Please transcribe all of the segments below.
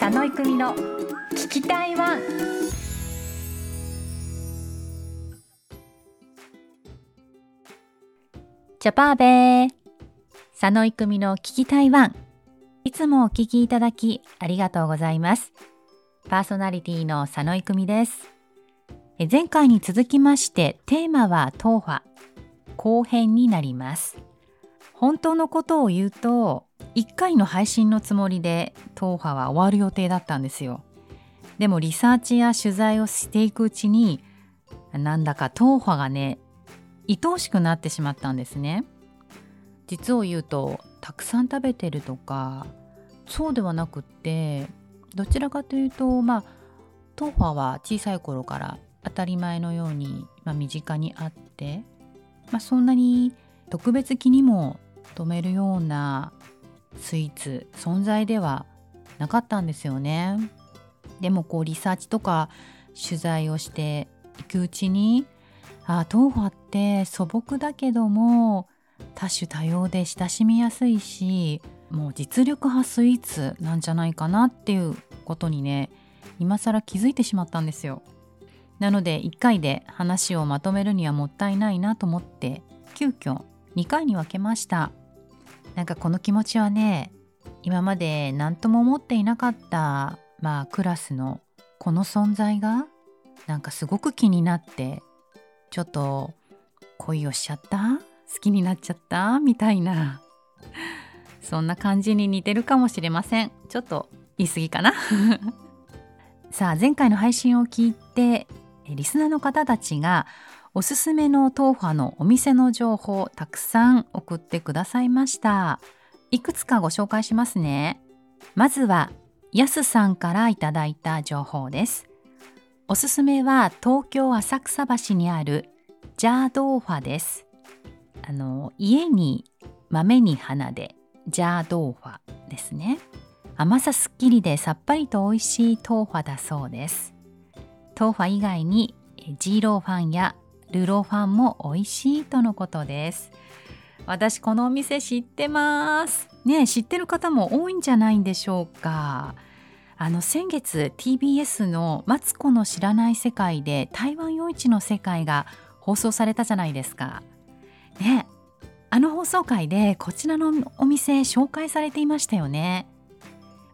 佐野育美の聞きたいワン。ジャパーベー。佐野育美の聞きたいワン。いつもお聞きいただきありがとうございます。パーソナリティの佐野育美です。前回に続きましてテーマは豆花後編になります。本当のことを言うと1回の配信のつもりで豆花は終わる予定だったんですよ。でもリサーチや取材をしていくうちになんだか党派がね愛おしくなってしまったんですね。実を言うとたくさん食べてるとかそうではなくってどちらかというとまあ党派は小さい頃から当たり前のように、まあ、身近にあって、まあ、そんなに特別気にも留めるようなスイーツ存在ではなかったんですよね。でもこうリサーチとか取材をしていくうちにあ豆腐って素朴だけども多種多様で親しみやすいしもう実力派スイーツなんじゃないかなっていうことにね今更気づいてしまったんですよ。なので1回で話をまとめるにはもったいないなと思って急遽2回に分けました。なんかこの気持ちはね今まで何とも思っていなかったまあクラスのこの存在がなんかすごく気になってちょっと恋をしちゃった好きになっちゃったみたいなそんな感じに似てるかもしれません。ちょっと言い過ぎかな。さあ前回の配信を聞いてリスナーの方たちがおすすめの豆腐のお店の情報たくさん送ってくださいました。いくつかご紹介しますね。まずはやすさんからいただいた情報です。おすすめは東京浅草橋にあるジャードーファです。あの家に豆に花でジャードーファですね。甘さすっきりでさっぱりと美味しい豆腐だそうです。豆腐以外にジーローファンやルロファンも美味しいとのことです私このお店知ってますね知ってる方も多いんじゃないんでしょうかあの先月 TBS の「マツコの知らない世界」で台湾夜市の世界が放送されたじゃないですか。ねあの放送回でこちらのお店紹介されていましたよね。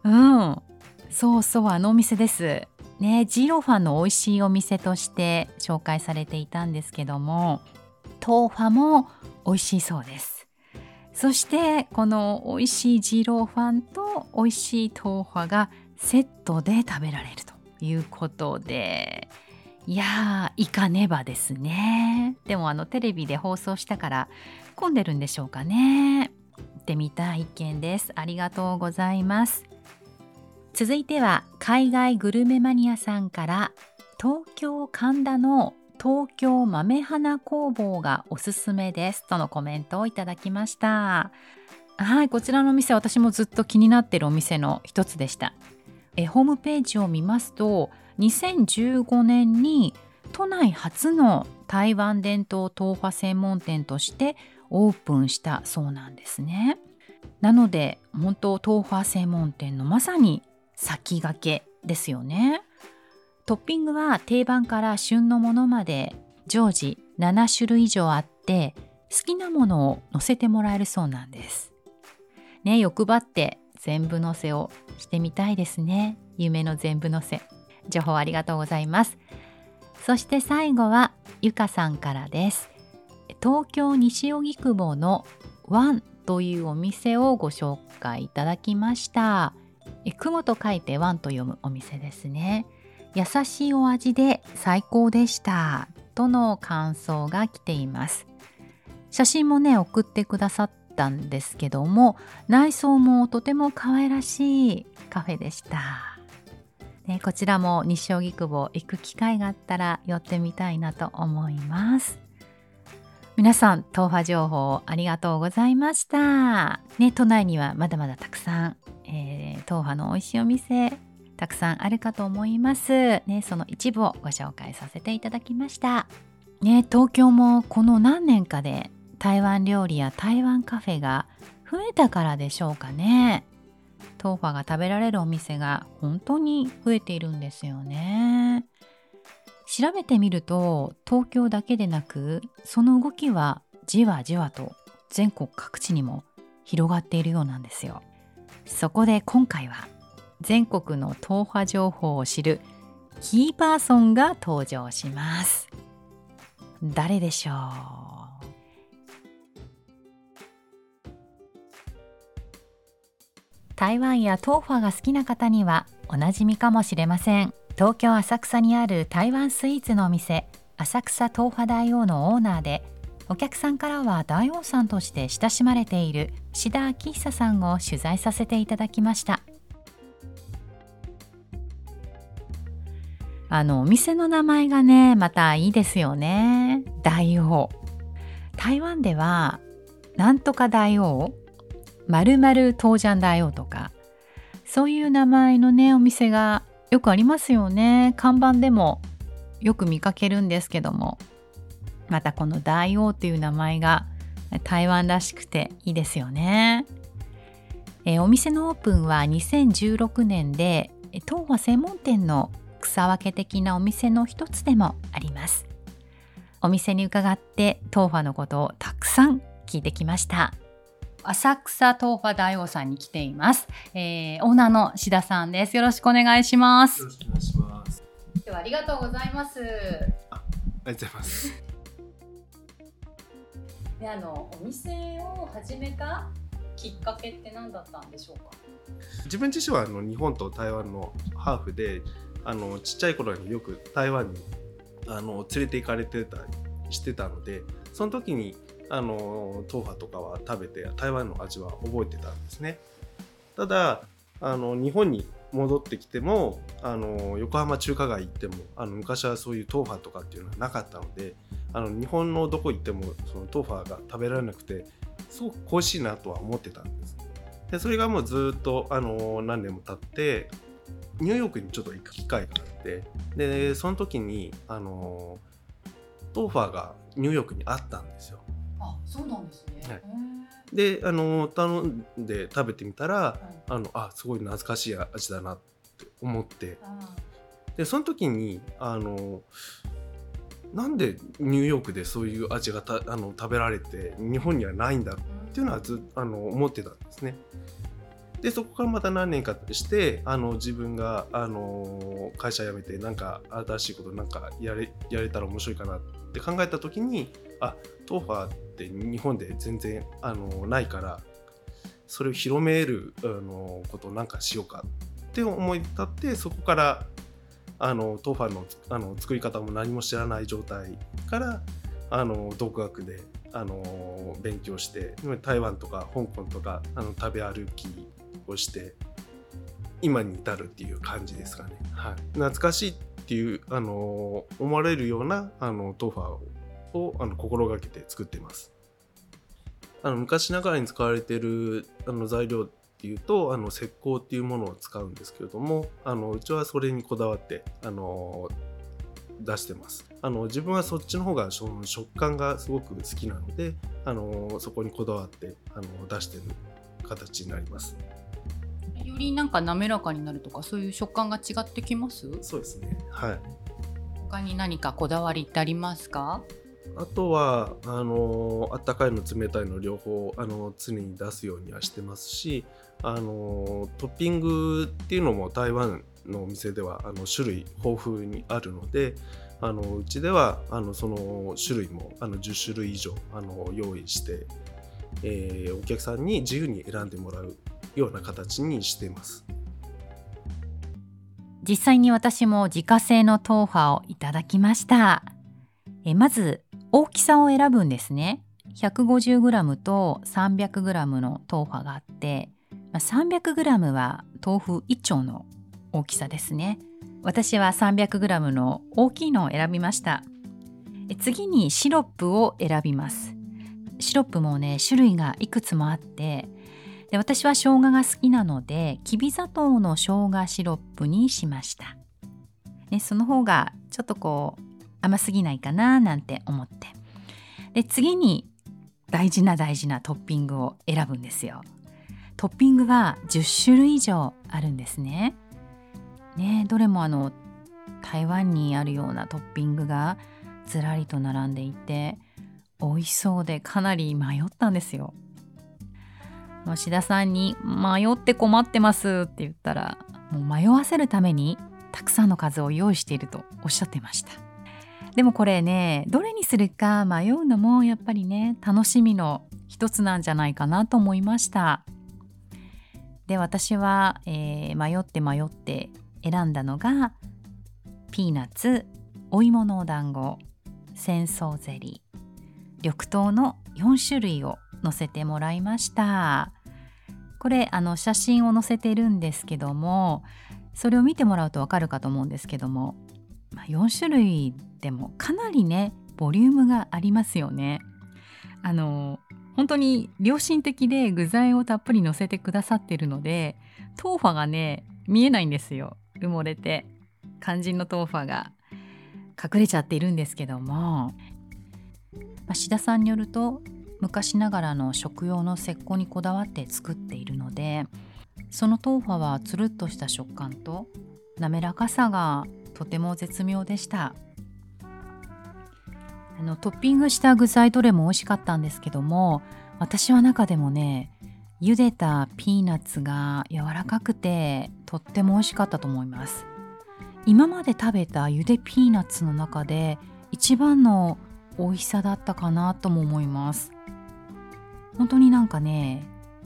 うんそうそうあのお店です。ねジロファンの美味しいお店として紹介されていたんですけども豆腐も美味しいそうです。そしてこの美味しいジロファンと美味しい豆腐がセットで食べられるということでいやーいかねばですね。でもあのテレビで放送したから混んでるんでしょうかね。行ってみたい一件です。ありがとうございます。続いては海外グルメマニアさんから東京神田の東京豆花工房がおすすめですとのコメントをいただきましたはいこちらのお店私もずっと気になっているお店の一つでしたえホームページを見ますと2015年に都内初の台湾伝統豆腐専門店としてオープンしたそうなんですね。なので本当豆腐専門店のまさに先駆けですよね。トッピングは定番から旬のものまで常時7種類以上あって好きなものを乗せてもらえるそうなんです。ね欲張って全部載せをしてみたいですね。夢の全部載せ。情報ありがとうございます。そして最後はゆかさんからです。東京西荻窪のワンというお店をご紹介いただきました。雲と書いてワンと読むお店ですね優しいお味で最高でしたとの感想が来ています写真もね送ってくださったんですけども内装もとても可愛らしいカフェでした。ね、こちらも西荻窪行く機会があったら寄ってみたいなと思います。皆さん、豆腐情報ありがとうございました。ね、都内にはまだまだたくさん、ー、豆腐の美味しいお店、たくさんあるかと思います。ね、その一部をご紹介させていただきました。ね、東京もこの何年かで台湾料理や台湾カフェが増えたからでしょうかね豆腐が食べられるお店が本当に増えているんですよね調べてみると東京だけでなくその動きはじわじわと全国各地にも広がっているようなんですよそこで今回は全国の党派情報を知るキーパーソンが登場します。誰でしょう？台湾やトーファが好きな方にはおなじみかもしれません。東京浅草にある台湾スイーツのお店浅草豆腐大王のオーナーでお客さんからは大王さんとして親しまれている志田明久さんを取材させていただきました。あのお店の名前がねまたいいですよね。大王。台湾ではなんとか大王まるまる東ジャン大王とかそういう名前のねお店がよくありますよね。看板でもよく見かけるんですけども。またこの大王という名前が台湾らしくていいですよね。えお店のオープンは2016年で東和専門店の草分け的なお店の一つでもあります。お店に伺って東和のことをたくさん聞いてきました。浅草東和大王さんに来ています、えー、オーナーの志田さんですよろしくお願いしますよろしくお願いします今日はありがとうございますありがとうございますであのお店を始めたきっかけって何だったんでしょうか？自分自身はあの日本と台湾のハーフであのちっちゃい頃によく台湾にあの連れて行かれてたりしてたのでその時にあの豆腐とかは食べて台湾の味は覚えてたんですね。ただあの日本に戻ってきてもあの横浜中華街行ってもあの昔はそういう豆腐とかっていうのはなかったのであの日本のどこ行ってもその豆腐が食べられなくてすごく恋しいなとは思ってたんです。でそれがもうずっとあの何年も経ってニューヨークにちょっと行く機会があってでその時にあの豆腐がニューヨークにあったんですよ。あそうなんですね、はい。であの頼んで食べてみたら、はい、あのあすごい懐かしい味だなって思って。でその時にあのなんでニューヨークでそういう味がたあの食べられて日本にはないんだっていうのはずあの思ってたんですね。でそこからまた何年かしてあの自分があの会社辞めてなんか新しいことなんかやれやれたら面白いかなって考えた時にあトーファーって日本で全然あのないからそれを広めるあのことをなんかしようかって思い立ってそこからあのトーファーのあの作り方も何も知らない状態からあの独学であの勉強して台湾とか香港とかあの食べ歩きをして今に至るっていう感じですかね。はい、懐かしいっていうあの思われるようなあのトーファーをあの心がけて作っています。あの昔ながらに使われているあの材料っていうとあの石膏っていうものを使うんですけれどもあのうちはそれにこだわってあの出してます。あの自分はそっちの方がその食感がすごく好きなのであのそこにこだわってあの出してる形になります。よりなんか滑らかになるとかそういう食感が違ってきます？そうですね。はい。他に何かこだわりってありますか？あとはあのあったかいの冷たいの両方あの常に出すようにはしてますしあのトッピングっていうのも台湾のお店ではあの種類豊富にあるのであのうちではあのその種類もあの10種類以上あの用意して、えー、お客さんに自由に選んでもらうような形にしています。実際に私も自家製の豆腐をいただきました。えまず大きさを選ぶんですね。150g と 300g の豆腐があってま、300g は豆腐1丁の大きさですね。私は 300g の大きいのを選びました。次にシロップを選びます。シロップもね種類がいくつもあってで私は生姜が好きなのできび砂糖の生姜シロップにしました、ね、その方がちょっとこう甘すぎないかななんて思ってで次に大事な大事なトッピングを選ぶんですよトッピングは10種類以上あるんですね。ねどれもあの台湾にあるようなトッピングがずらりと並んでいて美味しそうでかなり迷ったんですよ。吉田さんに「迷って困ってます」って言ったらもう迷わせるためにたくさんの数を用意しているとおっしゃってましたでもこれねどれにするか迷うのもやっぱりね楽しみの一つなんじゃないかなと思いました。で私は、えー、迷って迷って選んだのがピーナッツお芋のお団子戦争ゼリー緑豆の4種類を載せてもらいました。これあの写真を載せてるんですけどもそれを見てもらうとわかるかと思うんですけども、まあ、4種類でもかなりねボリュームがありますよね。あの本当に良心的で具材をたっぷり乗せてくださってるので豆腐がね見えないんですよ埋もれて肝心の豆腐が隠れちゃっているんですけども、まあ、志田さんによると昔ながらの食用の石膏にこだわって作っているのでその豆腐はつるっとした食感と滑らかさがとても絶妙でした。あのトッピングした具材どれも美味しかったんですけども私は中でもね茹でたピーナッツが柔らかくてとっても美味しかったと思います。今まで食べた茹でピーナッツの中で一番の美味しさだったかなとも思います。本当になんかね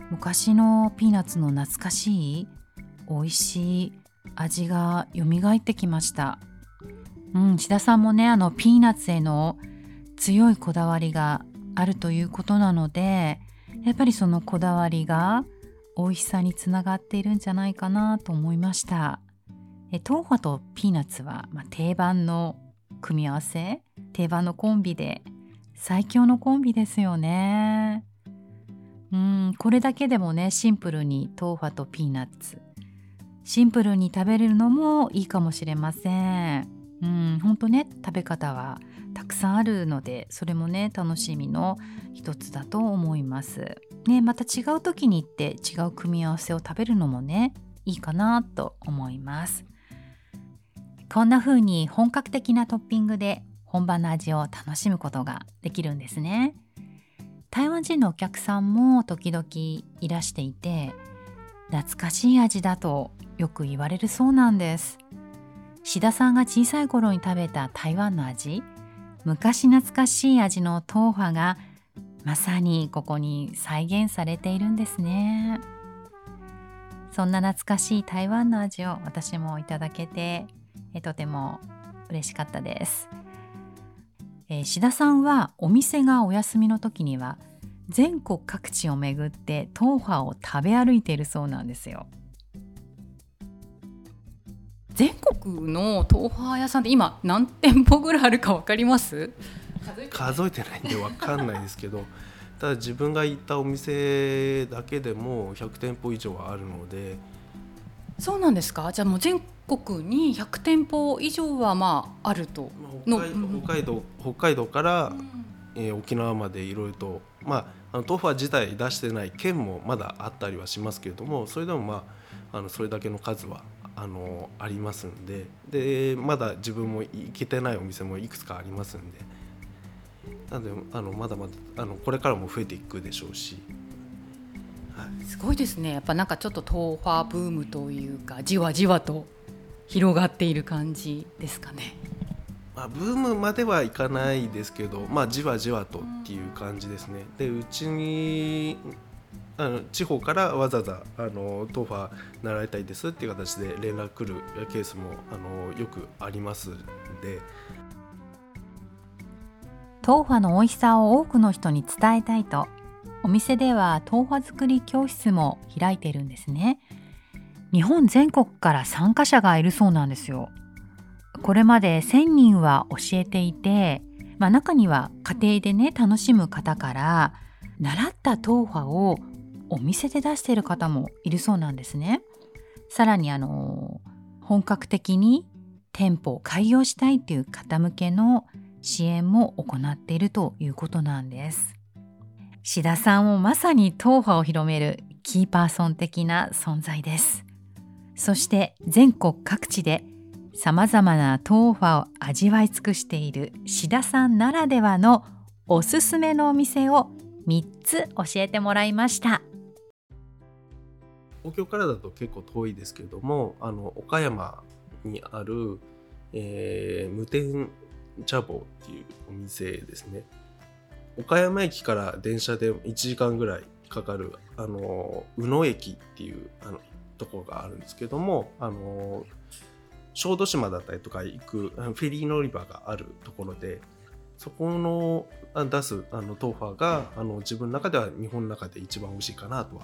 昔のピーナッツの懐かしい美味しい味が蘇ってきました。うん志田さんもねあのピーナッツへの強いこだわりがあるということなのでやっぱりそのこだわりが美味しさにつながっているんじゃないかなと思いました。え豆腐とピーナッツは、まあ、定番の組み合わせ定番のコンビで最強のコンビですよね。うんこれだけでもねシンプルに豆腐とピーナッツシンプルに食べれるのもいいかもしれません。うんほんとね食べ方はたくさんあるのでそれもね楽しみの一つだと思います。ねまた違う時に行って違う組み合わせを食べるのもねいいかなと思います。こんな風に本格的なトッピングで本場の味を楽しむことができるんですね。台湾人のお客さんも時々いらしていて懐かしい味だとよく言われるそうなんです。志田さんが小さい頃に食べた台湾の味昔懐かしい味の豆腐がまさにここに再現されているんですね。そんな懐かしい台湾の味を私もいただけてとても嬉しかったです。えー、志田さんはお店がお休みの時には全国各地を巡って豆腐を食べ歩いているそうなんですよ。全国の豆腐屋さんって今何店舗ぐらいあるか分かります？数えてないんで分かんないですけど ただ自分が行ったお店だけでも100店舗以上はあるので。そうなんですか？じゃあもう全国に100店舗以上はまああると。北海北海道北海道から、うん、えー、沖縄までいろいろとまああの豆腐は自体出してない県もまだあったりはしますけれどもそれでもまああのそれだけの数はあのありますんででまだ自分も行けてないお店もいくつかありますんでなのであのまだまだあのこれからも増えていくでしょうし。すごいですねやっぱなんかちょっと豆腐ブームというかじわじわと広がっている感じですかね。まあ、ブームまではいかないですけど、まあ、じわじわとっていう感じですね。でうちにあの地方からわざわざあの豆腐習いたいですっていう形で連絡来るケースもあのよくありますんで豆腐の美味しさを多くの人に伝えたいとお店では豆腐作り教室も開いてるんですね。日本全国から参加者がいるそうなんですよ。これまで1000人は教えていて、まあ、中には家庭でね楽しむ方から習った豆腐をお店で出している方もいるそうなんですね。さらにあの本格的に店舗を開業したいという方向けの支援も行っているということなんです。志田さんをまさに豆腐を広めるキーパーソン的な存在ですそして全国各地でさまざまな豆腐を味わい尽くしている志田さんならではのおすすめのお店を3つ教えてもらいました東京からだと結構遠いですけれどもあの岡山にある、えー、無天茶房っていうお店ですね。岡山駅から電車で1時間ぐらいかかるあの宇野駅っていうあのとこがあるんですけどもあの小豆島だったりとか行くフェリー乗り場があるところでそこの出すあの豆腐があの自分の中では日本の中で一番美味しいかなとは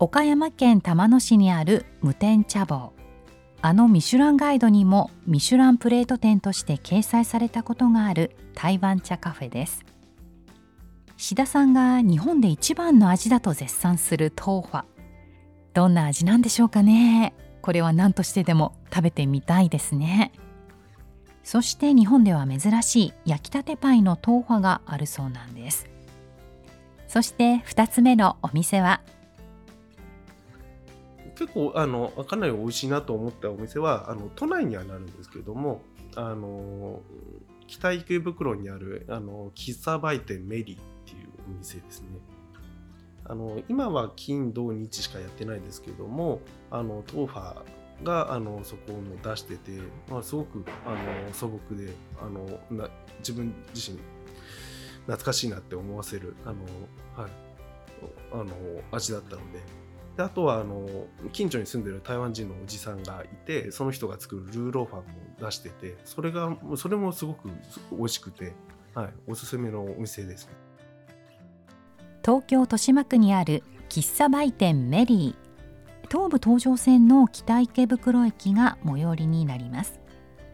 岡山県玉野市にある無天茶房。あのミシュランガイドにもミシュランプレート店として掲載されたことがある台湾茶カフェです。志田さんが日本で一番の味だと絶賛する豆腐どんな味なんでしょうかね？これは何としてでも食べてみたいですね。そして日本では珍しい焼きたてパイの豆腐があるそうなんです。そして2つ目のお店は結構あのかなり美味しいなと思ったお店はあの都内にはなるんですけどもあの北池袋にあるあの喫茶売店メリーっていうお店ですね。あの今は金土日しかやってないですけどもあのトーファーがあのそこを出してて、まあ、すごくあの素朴であのな自分自身懐かしいなって思わせるあの、はい、あの味だったので。であとはあの近所に住んでる台湾人のおじさんがいてその人が作るルーローファンも出しててそれがそれもすごく美味しくて、はい、おすすめのお店です、東京豊島区にある喫茶売店メリー。東武東上線の北池袋駅が最寄りになります。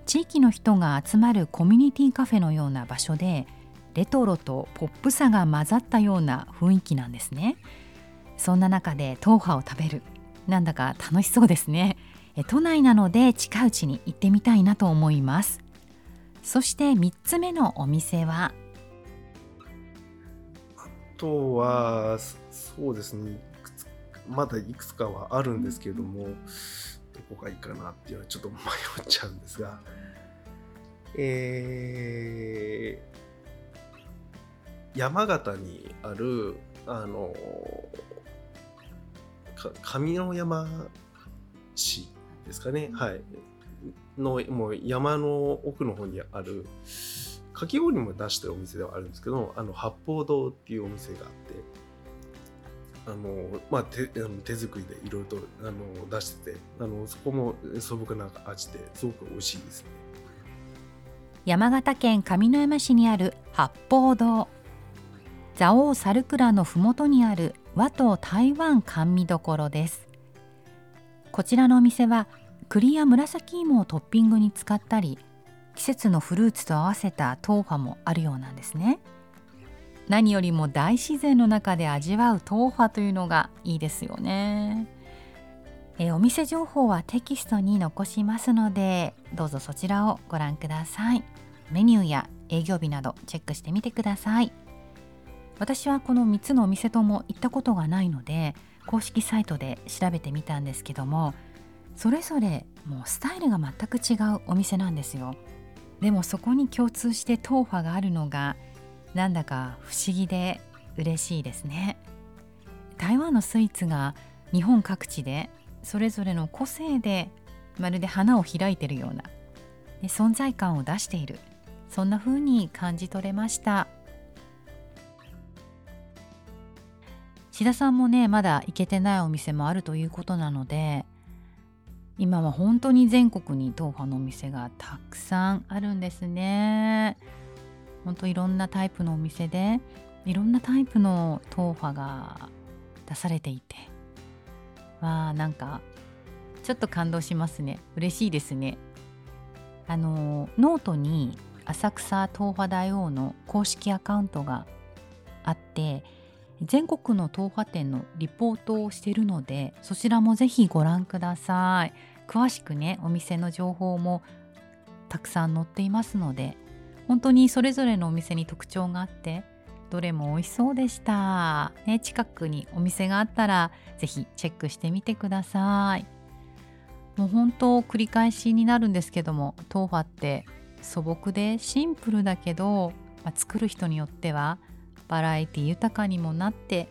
地域の人が集まるコミュニティカフェのような場所でレトロとポップさが混ざったような雰囲気なんですね。そんな中で豆腐を食べる。なんだか楽しそうですね。都内なので近いうちに行ってみたいなと思います。そして3つ目のお店は？あとはそうですね。まだいくつかはあるんですけれども、どこがいいかなっていうのはちょっと迷っちゃうんですが。えー、山形にあるあの上山市ですかね、はい、のもう山の奥の方にあるかき氷も出してるお店ではあるんですけどあの八方堂っていうお店があってあの、まあ、手あの手作りでいろいろとあの出しててあのそこも素朴な味ですごく美味しいですね。山形県上山市にある八方堂蔵王猿倉のふもとにある和と台湾甘味どころです。こちらのお店は栗や紫芋をトッピングに使ったり季節のフルーツと合わせた豆腐もあるようなんですね。何よりも大自然の中で味わう豆腐というのがいいですよね。えお店情報はテキストに残しますのでどうぞそちらをご覧ください。メニューや営業日などチェックしてみてください。私はこの3つのお店とも行ったことがないので公式サイトで調べてみたんですけどもそれぞれもうスタイルが全く違うお店なんですよ。でもそこに共通して豆腐があるのがなんだか不思議で嬉しいですね。台湾のスイーツが日本各地でそれぞれの個性でまるで花を開いてるような存在感を出しているそんな風に感じ取れました。志田さんもねまだ行けてないお店もあるということなので今は本当に全国に豆腐のお店がたくさんあるんですね。本当いろんなタイプのお店でいろんなタイプの豆腐が出されていて。わあなんかちょっと感動しますね。嬉しいですね。あのノートに浅草豆腐大王の公式アカウントがあって全国の豆腐店のリポートをしているのでそちらもぜひご覧ください。詳しくねお店の情報もたくさん載っていますので本当にそれぞれのお店に特徴があってどれも美味しそうでした、ね、近くにお店があったらぜひチェックしてみてください。もう本当繰り返しになるんですけども豆腐って素朴でシンプルだけど、まあ、作る人によってはバラエティ豊かにもなって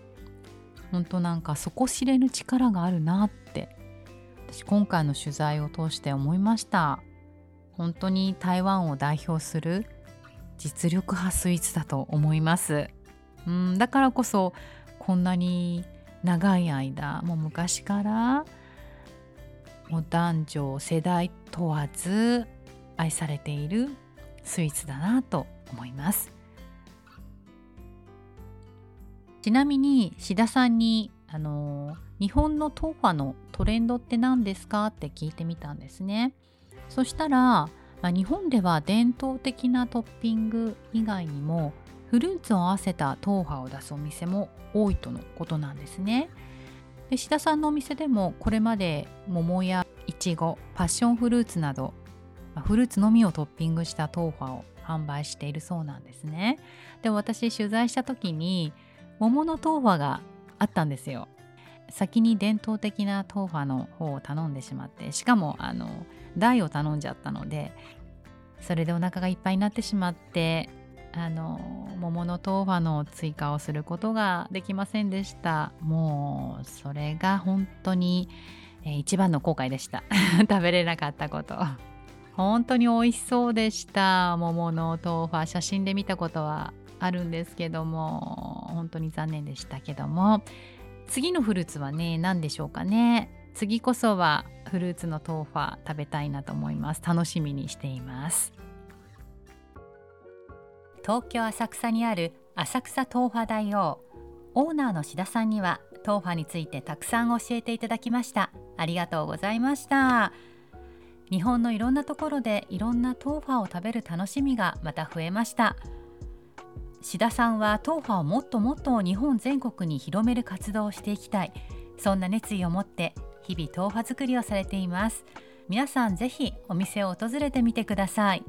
本当なんか底知れぬ力があるなって私今回の取材を通して思いました。本当に台湾を代表する実力派スイーツだと思います。うんだからこそこんなに長い間もう昔からもう男女世代問わず愛されているスイーツだなと思います。ちなみに志田さんにあの日本の豆腐のトレンドって何ですかって聞いてみたんですね。そしたら、まあ、日本では伝統的なトッピング以外にもフルーツを合わせた豆腐を出すお店も多いとのことなんですね。で志田さんのお店でもこれまで桃やいちごパッションフルーツなど、フルーツのみをトッピングした豆腐を販売しているそうなんですね。で私取材した時に桃の豆腐があったんですよ。先に伝統的な豆腐の方を頼んでしまってしかもあの大を頼んじゃったのでそれでお腹がいっぱいになってしまってあの桃の豆腐の追加をすることができませんでした。もうそれが本当に、えー一番の後悔でした。食べれなかったこと。本当に美味しそうでした。桃の豆腐写真で見たことは。あるんですけども本当に残念でしたけども。次のフルーツはね何でしょうかね。次こそはフルーツの豆腐食べたいなと思います。楽しみにしています。東京浅草にある浅草豆腐大王。オーナーの志田さんには豆腐についてたくさん教えていただきました。ありがとうございました。日本のいろんなところでいろんな豆腐を食べる楽しみがまた増えました。志田さんは豆腐をもっともっと日本全国に広める活動をしていきたい。そんな熱意を持って日々豆腐作りをされています。皆さんぜひお店を訪れてみてください。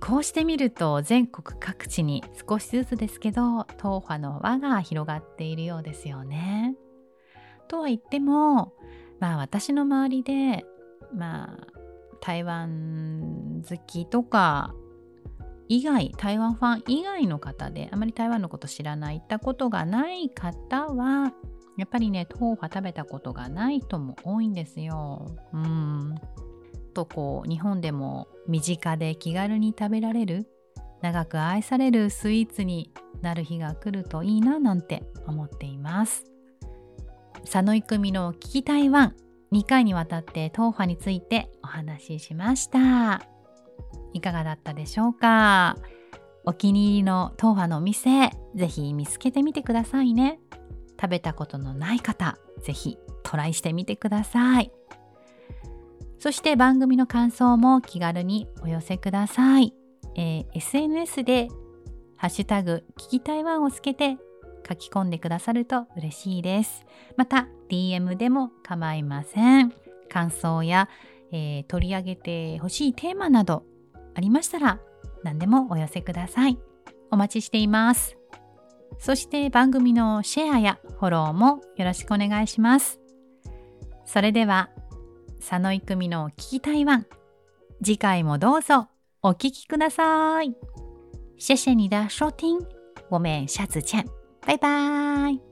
こうしてみると全国各地に少しずつですけど豆腐の輪が広がっているようですよね。とは言ってもまあ私の周りでまあ台湾好きとか以外台湾ファン以外の方であまり台湾のこと知らない行ったことがない方はやっぱりね豆腐食べたことがない人も多いんですよ。うん。とこう日本でも身近で気軽に食べられる長く愛されるスイーツになる日が来るといいななんて思っています。佐野育美の聞き台湾2回にわたって豆腐についてお話ししました。いかがだったでしょうか？お気に入りの豆腐のお店ぜひ見つけてみてくださいね食べたことのない方ぜひトライしてみてくださいそして番組の感想も気軽にお寄せください。えー SNS でハッシュタグ聞き台湾をつけて書き込んでくださると嬉しいです。また DM でも構いません。感想や、えー取り上げてほしいテーマなどありましたら何でもお寄せください。お待ちしています。そして番組のシェアやフォローもよろしくお願いします。それでは佐野育美の聞き台湾次回もどうぞお聞きください。谢谢你的收听，我们下次见，拜拜。